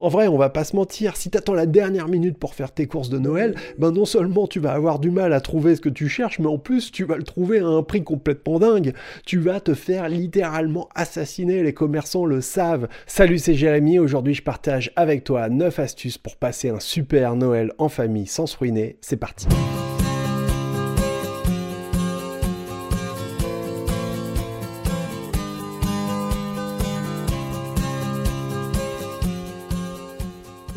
En vrai, on va pas se mentir, si t'attends la dernière minute pour faire tes courses de Noël, ben non seulement tu vas avoir du mal à trouver ce que tu cherches, mais en plus tu vas le trouver à un prix complètement dingue. Tu vas te faire littéralement assassiner, les commerçants le savent. Salut, c'est Jérémy, aujourd'hui je partage avec toi 9 astuces pour passer un super Noël en famille sans se ruiner. C'est parti.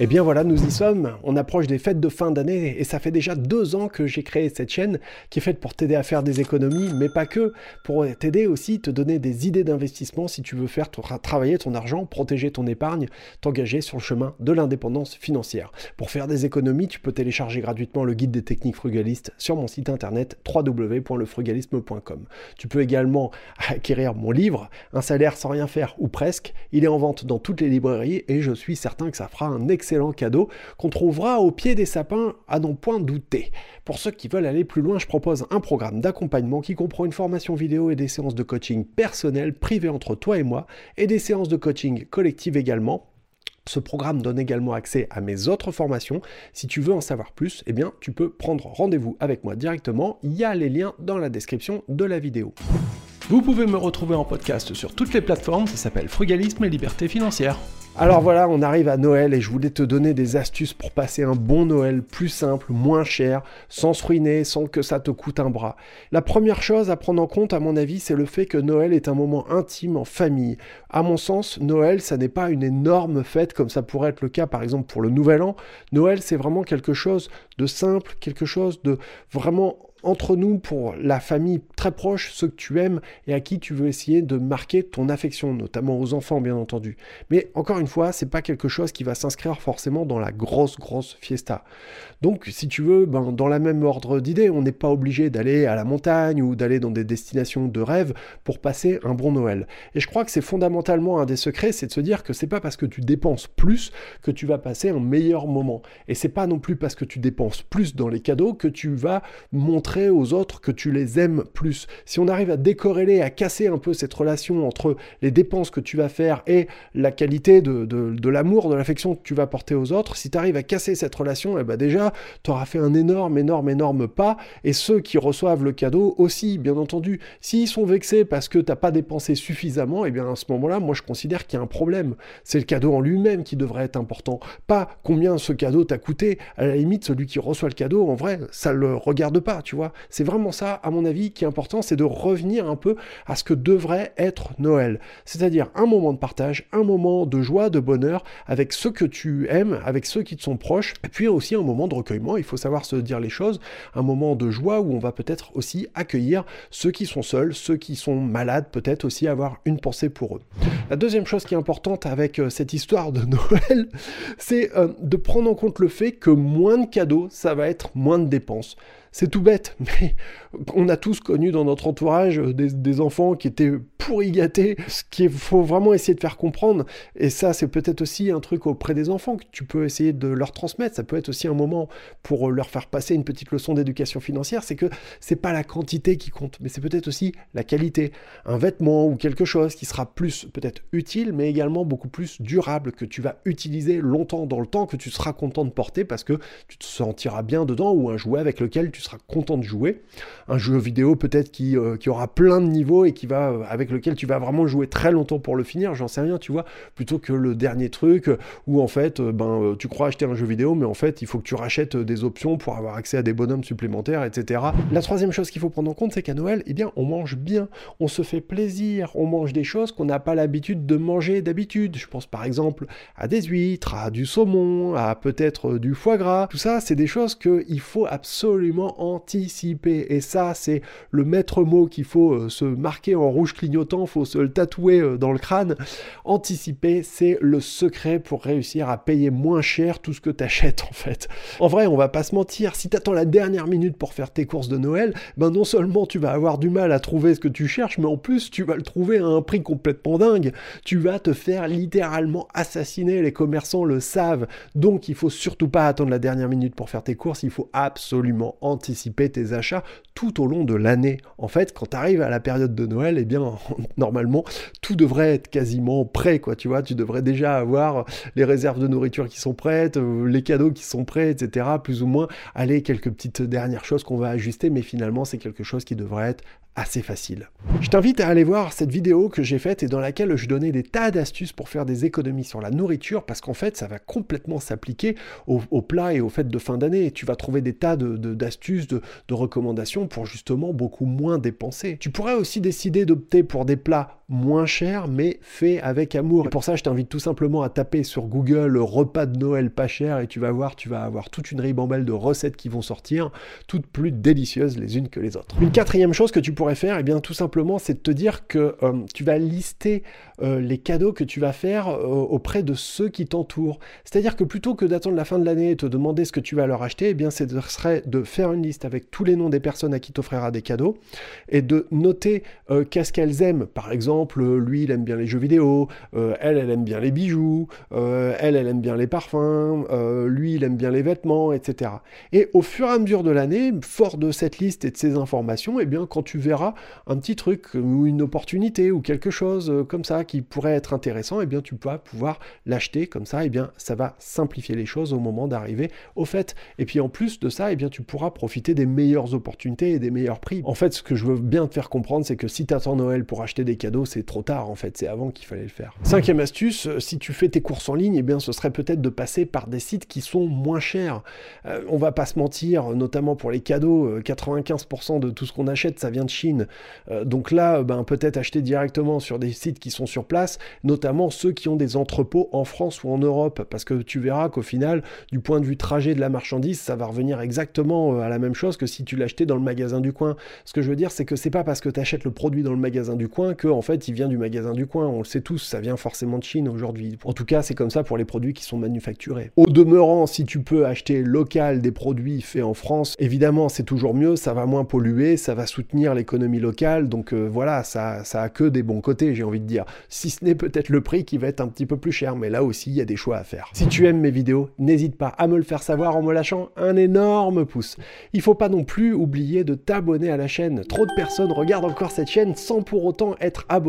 Et eh bien voilà, nous y sommes. On approche des fêtes de fin d'année et ça fait déjà deux ans que j'ai créé cette chaîne qui est faite pour t'aider à faire des économies, mais pas que, pour t'aider aussi, te donner des idées d'investissement si tu veux faire travailler ton argent, protéger ton épargne, t'engager sur le chemin de l'indépendance financière. Pour faire des économies, tu peux télécharger gratuitement le guide des techniques frugalistes sur mon site internet www.lefrugalisme.com. Tu peux également acquérir mon livre, Un salaire sans rien faire ou presque. Il est en vente dans toutes les librairies et je suis certain que ça fera un excellent cadeau qu'on trouvera au pied des sapins à non point douter. Pour ceux qui veulent aller plus loin, je propose un programme d'accompagnement qui comprend une formation vidéo et des séances de coaching personnelles privées entre toi et moi et des séances de coaching collectives également. Ce programme donne également accès à mes autres formations. Si tu veux en savoir plus, eh bien, tu peux prendre rendez-vous avec moi directement. Il y a les liens dans la description de la vidéo. Vous pouvez me retrouver en podcast sur toutes les plateformes, ça s'appelle Frugalisme et Liberté financière. Alors voilà, on arrive à Noël et je voulais te donner des astuces pour passer un bon Noël plus simple, moins cher, sans se ruiner, sans que ça te coûte un bras. La première chose à prendre en compte, à mon avis, c'est le fait que Noël est un moment intime en famille. À mon sens, Noël, ça n'est pas une énorme fête comme ça pourrait être le cas par exemple pour le Nouvel An. Noël, c'est vraiment quelque chose de simple, quelque chose de vraiment entre nous pour la famille très proche, ceux que tu aimes et à qui tu veux essayer de marquer ton affection, notamment aux enfants bien entendu. Mais encore une fois, c'est pas quelque chose qui va s'inscrire forcément dans la grosse grosse fiesta. Donc si tu veux, ben, dans la même ordre d'idée, on n'est pas obligé d'aller à la montagne ou d'aller dans des destinations de rêve pour passer un bon Noël. Et je crois que c'est fondamentalement un des secrets, c'est de se dire que c'est pas parce que tu dépenses plus que tu vas passer un meilleur moment. Et c'est pas non plus parce que tu dépenses plus dans les cadeaux que tu vas montrer aux autres que tu les aimes plus. Si on arrive à décorréler, à casser un peu cette relation entre les dépenses que tu vas faire et la qualité de, l'amour, de l'affection que tu vas porter aux autres, si tu arrives à casser cette relation, eh ben déjà, tu auras fait un énorme, énorme, énorme pas. Et ceux qui reçoivent le cadeau aussi, bien entendu, s'ils sont vexés parce que tu n'as pas dépensé suffisamment, eh bien à ce moment-là, moi je considère qu'il y a un problème. C'est le cadeau en lui-même qui devrait être important, pas combien ce cadeau t'a coûté. À la limite, celui qui reçoit le cadeau, en vrai, ça le regarde pas, tu vois. C'est vraiment ça, à mon avis, qui est important, c'est de revenir un peu à ce que devrait être Noël. C'est-à-dire un moment de partage, un moment de joie, de bonheur avec ceux que tu aimes, avec ceux qui te sont proches, et puis aussi un moment de recueillement, il faut savoir se dire les choses, un moment de joie où on va peut-être aussi accueillir ceux qui sont seuls, ceux qui sont malades, peut-être aussi avoir une pensée pour eux. La deuxième chose qui est importante avec euh, cette histoire de Noël, c'est euh, de prendre en compte le fait que moins de cadeaux, ça va être moins de dépenses. C'est tout bête, mais on a tous connu dans notre entourage des, enfants qui étaient pourri gâtés, ce qu'il faut vraiment essayer de faire comprendre. Et ça, c'est peut-être aussi un truc auprès des enfants que tu peux essayer de leur transmettre. Ça peut être aussi un moment pour leur faire passer une petite leçon d'éducation financière. C'est que c'est pas la quantité qui compte, mais c'est peut-être aussi la qualité. Un vêtement ou quelque chose qui sera plus peut-être utile, mais également beaucoup plus durable, que tu vas utiliser longtemps dans le temps, que tu seras content de porter parce que tu te sentiras bien dedans, ou un jouet avec lequel tu seras content de jouer. Un jeu vidéo peut-être qui, euh, qui, aura plein de niveaux et qui va, euh, avec lequel tu vas vraiment jouer très longtemps pour le finir, j'en sais rien, tu vois, plutôt que le dernier truc où en fait, euh, ben, tu crois acheter un jeu vidéo, mais en fait, il faut que tu rachètes des options pour avoir accès à des bonhommes supplémentaires, etc. La troisième chose qu'il faut prendre en compte, c'est qu'à Noël, eh bien, on mange bien, on se fait plaisir, on mange des choses qu'on n'a pas l'habitude de manger d'habitude. Je pense par exemple à des huîtres, à du saumon, à peut-être du foie gras. Tout ça, c'est des choses qu'il faut absolument anticiper. Et ça, c'est le maître mot qu'il faut euh, se marquer en rouge clignotant, faut se le tatouer euh, dans le crâne. Anticiper, c'est le secret pour réussir à payer moins cher tout ce que tu achètes en fait. En vrai, on va pas se mentir, si tu attends la dernière minute pour faire tes courses de Noël, ben non seulement tu vas avoir du mal à trouver ce que tu cherches, mais en plus tu vas le trouver à un prix complètement dingue. Tu vas te faire littéralement assassiner, les commerçants le savent. Donc il faut surtout pas attendre la dernière minute pour faire tes courses, il faut absolument anticiper tes achats tout au long de l'année. En fait, quand tu arrives à la période de Noël, eh bien, normalement, tout devrait être quasiment prêt, quoi. Tu vois, tu devrais déjà avoir les réserves de nourriture qui sont prêtes, euh, les cadeaux qui sont prêts, etc. Plus ou moins, aller quelques petites dernières choses qu'on va ajuster, mais finalement, c'est quelque chose qui devrait être assez facile. Je t'invite à aller voir cette vidéo que j'ai faite et dans laquelle je donnais des tas d'astuces pour faire des économies sur la nourriture parce qu'en fait ça va complètement s'appliquer au, plat et aux fêtes de fin d'année. Tu vas trouver des tas d'astuces, de recommandations pour justement beaucoup moins dépenser. Tu pourrais aussi décider d'opter pour des plats moins chers mais faits avec amour. Et pour ça je t'invite tout simplement à taper sur Google repas de Noël pas cher et tu vas voir, tu vas avoir toute une ribambelle de recettes qui vont sortir, toutes plus délicieuses les unes que les autres. Une quatrième chose que tu pourrais faire, et eh bien tout simplement, c'est de te dire que euh, tu vas lister euh, les cadeaux que tu vas faire euh, auprès de ceux qui t'entourent. C'est-à-dire que plutôt que d'attendre la fin de l'année et te demander ce que tu vas leur acheter, eh bien, ce serait de faire une liste avec tous les noms des personnes à qui t'offrira des cadeaux et de noter qu'est-ce qu'elles aiment. Par exemple, lui, il aime bien les jeux vidéo, elle, elle aime bien les bijoux, elle, elle aime bien les parfums, lui, il aime bien les vêtements, etc. Et au fur et à mesure de l'année, fort de cette liste et de ces informations, eh bien, quand tu verras un petit truc ou une opportunité ou quelque chose comme ça qui pourrait être intéressant, et eh bien tu vas pouvoir l'acheter comme ça, et eh bien ça va simplifier les choses au moment d'arriver au fait. Et puis en plus de ça, et bien tu pourras profiter des meilleures opportunités et des meilleurs prix. En fait, ce que je veux bien te faire comprendre, c'est que si tu attends Noël pour acheter des cadeaux, c'est trop tard en fait, c'est avant qu'il fallait le faire. Cinquième astuce, euh, si tu fais tes courses en ligne, et bien ce serait peut-être de passer par des sites qui sont moins chers. Euh, on va pas se mentir, notamment pour les cadeaux, 95% euh, de tout ce qu'on achète, ça vient de Chine. donc là, ben, peut-être acheter directement sur des sites qui sont sur place, notamment ceux qui ont des entrepôts en France ou en Europe, parce que tu verras qu'au final, du point de vue trajet de la marchandise, ça va revenir exactement euh, à la même chose que si tu l'achetais dans le magasin du coin. Ce que je veux dire, c'est que c'est pas parce que tu achètes le produit dans le magasin du coin que en fait il vient du magasin du coin. On le sait tous, ça vient forcément de Chine aujourd'hui. En tout cas, c'est comme ça pour les produits qui sont manufacturés. Au demeurant, si tu peux acheter local des produits faits en France, évidemment c'est toujours mieux, ça va moins polluer, ça va soutenir l'économie locale, donc euh, voilà, ça, ça a que des bons côtés, j'ai envie de dire si ce n'est peut-être le prix qui va être un petit peu plus cher, mais là aussi il y a des choix à faire. Si tu aimes mes vidéos, n'hésite pas à me le faire savoir en me lâchant un énorme pouce. Il faut pas non plus oublier de t'abonner à la chaîne. Trop de personnes regardent encore cette chaîne sans pour autant être abonnées.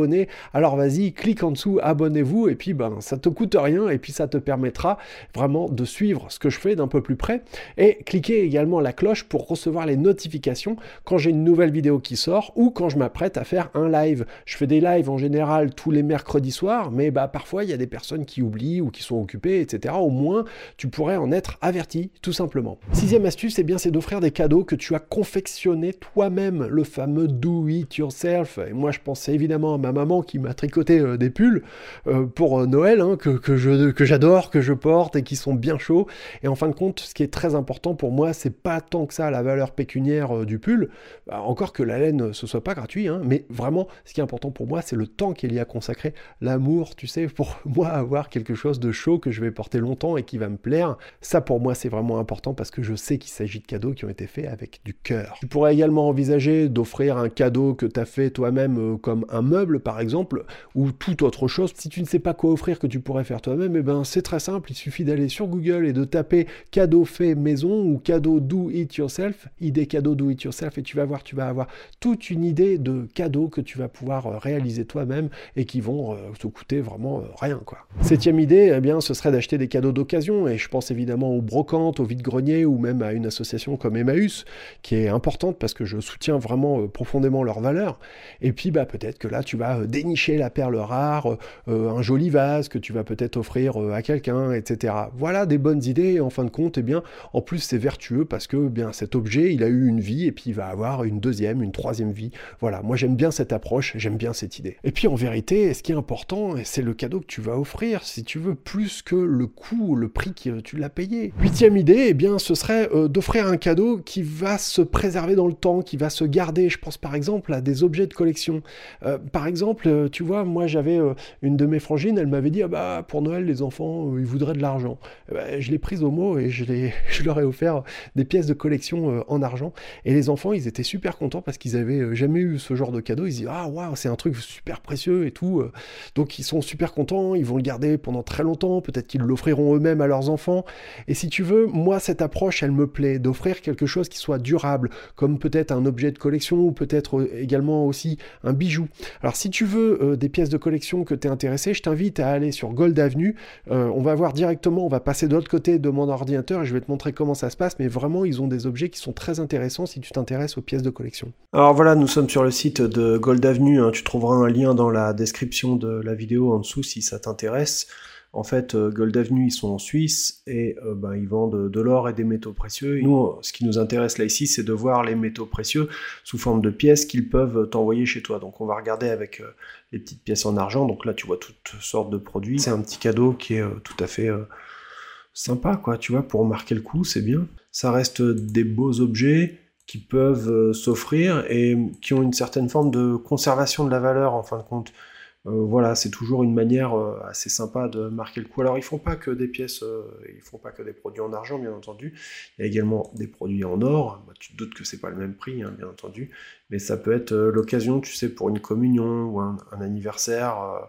Alors vas-y, clique en dessous, abonnez-vous et puis ben ça te coûte rien et puis ça te permettra vraiment de suivre ce que je fais d'un peu plus près et cliquez également la cloche pour recevoir les notifications quand j'ai une nouvelle vidéo qui sort ou quand je m'apprête à faire un live. Je fais des lives en général tous les mercredi soir, mais bah, parfois il y a des personnes qui oublient ou qui sont occupées, etc. Au moins, tu pourrais en être averti, tout simplement. Sixième astuce, eh bien, c'est d'offrir des cadeaux que tu as confectionnés toi-même, le fameux do it yourself. Et moi, je pensais évidemment à ma maman qui m'a tricoté euh, des pulls euh, pour euh, Noël, hein, que, que, je, que j'adore, que je porte et qui sont bien chauds. Et en fin de compte, ce qui est très important pour moi, c'est pas tant que ça la valeur pécuniaire du pull, bah, encore que la laine ce soit pas gratuit, hein, mais vraiment, ce qui est important pour moi, c'est le temps qu'il y a consacré l'amour, tu sais, pour moi avoir quelque chose de chaud que je vais porter longtemps et qui va me plaire. Ça pour moi c'est vraiment important parce que je sais qu'il s'agit de cadeaux qui ont été faits avec du cœur. Tu pourrais également envisager d'offrir un cadeau que tu as fait toi-même comme un meuble par exemple ou toute autre chose. Si tu ne sais pas quoi offrir que tu pourrais faire toi-même, eh ben c'est très simple, il suffit d'aller sur Google et de taper cadeau fait maison ou cadeau do it yourself, idée cadeau do it yourself et tu vas voir, tu vas avoir toute une idée de cadeaux que tu vas pouvoir euh, réaliser toi-même et qui vont euh, te coûter vraiment euh, rien. quoi. Septième idée, eh bien, ce serait d'acheter des cadeaux d'occasion, et je pense évidemment aux brocantes, aux vide-greniers, ou même à une association comme Emmaüs, qui est importante parce que je soutiens vraiment profondément leurs valeurs. Et puis bah, peut-être que là, tu vas dénicher la perle rare, un joli vase que tu vas peut-être offrir à quelqu'un, etc. Voilà des bonnes idées, en fin de compte, eh bien, en plus c'est vertueux parce que eh bien cet objet, il a eu une vie, et puis il va avoir une deuxième, une troisième vie. Voilà, moi j'aime bien cette approche, j'aime bien cette idée. Et puis en vérité, ce qui est important, c'est le cadeau que tu vas offrir, si tu veux, plus que le coût, le prix que tu l'as payé. Huitième idée, eh bien, ce serait euh, d'offrir un cadeau qui va se préserver dans le temps, qui va se garder. Je pense par exemple à des objets de collection. Euh, euh, tu vois, moi j'avais une de mes frangines, elle m'avait dit, ah bah pour Noël, les enfants, ils voudraient de l'argent. Eh ben, je l'ai prise au mot et je, je leur ai offert des pièces de collection en argent. Et les enfants, ils étaient super contents parce qu'ils avaient jamais eu ce genre de cadeau. Ils disaient, ah waouh, c'est un truc super précieux et tout. Donc ils sont super contents, ils vont le garder pendant très longtemps, peut-être qu'ils l'offriront eux-mêmes à leurs enfants. Et si tu veux, moi cette approche, elle me plaît, d'offrir quelque chose qui soit durable, comme peut-être un objet de collection ou peut-être également aussi un bijou. Alors si tu veux des pièces de collection que tu es intéressé, je t'invite à aller sur Gold Avenue. on va voir directement, on va passer de l'autre côté de mon ordinateur et je vais te montrer comment ça se passe, mais vraiment ils ont des objets qui sont très intéressants si tu t'intéresses aux pièces de collection. Alors voilà, nous sommes sur le site de Gold Avenue, hein. tu trouveras un lien dans la description de la vidéo en dessous si ça t'intéresse. En fait, euh, Gold Avenue, ils sont en Suisse et euh, ben, ils vendent de l'or et des métaux précieux. nous, ce qui nous intéresse là ici, c'est de voir les métaux précieux sous forme de pièces qu'ils peuvent t'envoyer chez toi. Donc on va regarder avec euh, les petites pièces en argent. Donc là, tu vois toutes sortes de produits. C'est un petit cadeau qui est tout à fait sympa, quoi. Tu vois, pour marquer le coup, c'est bien. Ça reste des beaux objets qui peuvent s'offrir et qui ont une certaine forme de conservation de la valeur en fin de compte. Euh, voilà, c'est toujours une manière euh, assez sympa de marquer le coup. Alors ils font pas que des pièces, euh, ils font pas que des produits en argent, bien entendu. Il y a également des produits en or. Bah, tu te doutes que c'est pas le même prix, hein, bien entendu, mais ça peut être l'occasion, tu sais, pour une communion ou un anniversaire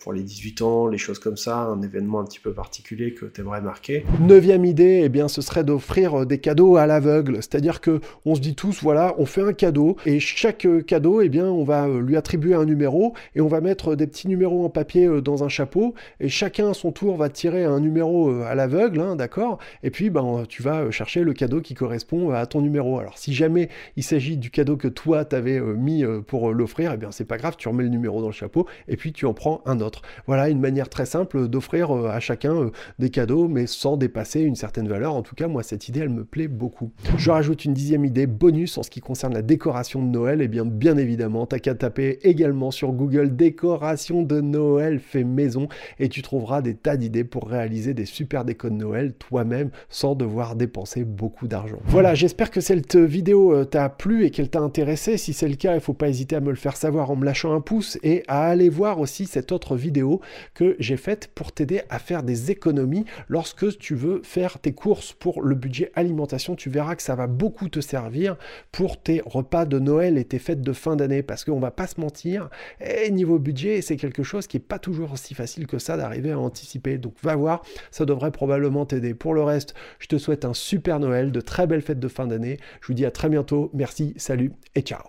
pour les 18 ans, les choses comme ça, un événement un petit peu particulier que tu aimerais marquer. Neuvième idée, eh bien, ce serait d'offrir euh, des cadeaux à l'aveugle. C'est-à-dire que on se dit tous, voilà, on fait un cadeau et chaque euh, cadeau, eh bien, on va lui attribuer un numéro et on va mettre des petits numéros en papier dans un chapeau et chacun à son tour va tirer un numéro à l'aveugle, hein, d'accord? Et puis, ben, tu vas chercher le cadeau qui correspond à ton numéro. Alors, si jamais il s'agit du cadeau que toi t'avais mis pour l'offrir, eh bien, c'est pas grave, tu remets le numéro dans le chapeau et puis tu en prends autre. Voilà une manière très simple d'offrir euh, à chacun euh, des cadeaux, mais sans dépasser une certaine valeur. En tout cas, moi, cette idée, elle me plaît beaucoup. Je rajoute une dixième idée bonus en ce qui concerne la décoration de Noël. Et eh bien, bien évidemment, t'as qu'à taper également sur Google décoration de Noël fait maison et tu trouveras des tas d'idées pour réaliser des super décos de Noël toi-même sans devoir dépenser beaucoup d'argent. Voilà, j'espère que cette vidéo euh, t'a plu et qu'elle t'a intéressé. Si c'est le cas, il faut pas hésiter à me le faire savoir en me lâchant un pouce et à aller voir aussi cette autre vidéo que j'ai faite pour t'aider à faire des économies lorsque tu veux faire tes courses pour le budget alimentation. Tu verras que ça va beaucoup te servir pour tes repas de Noël et tes fêtes de fin d'année parce qu'on va pas se mentir, et eh, niveau budget, c'est quelque chose qui est pas toujours aussi facile que ça d'arriver à anticiper. Donc va voir, ça devrait probablement t'aider. Pour le reste, je te souhaite un super Noël, de très belles fêtes de fin d'année. Je vous dis à très bientôt. Merci, salut et ciao.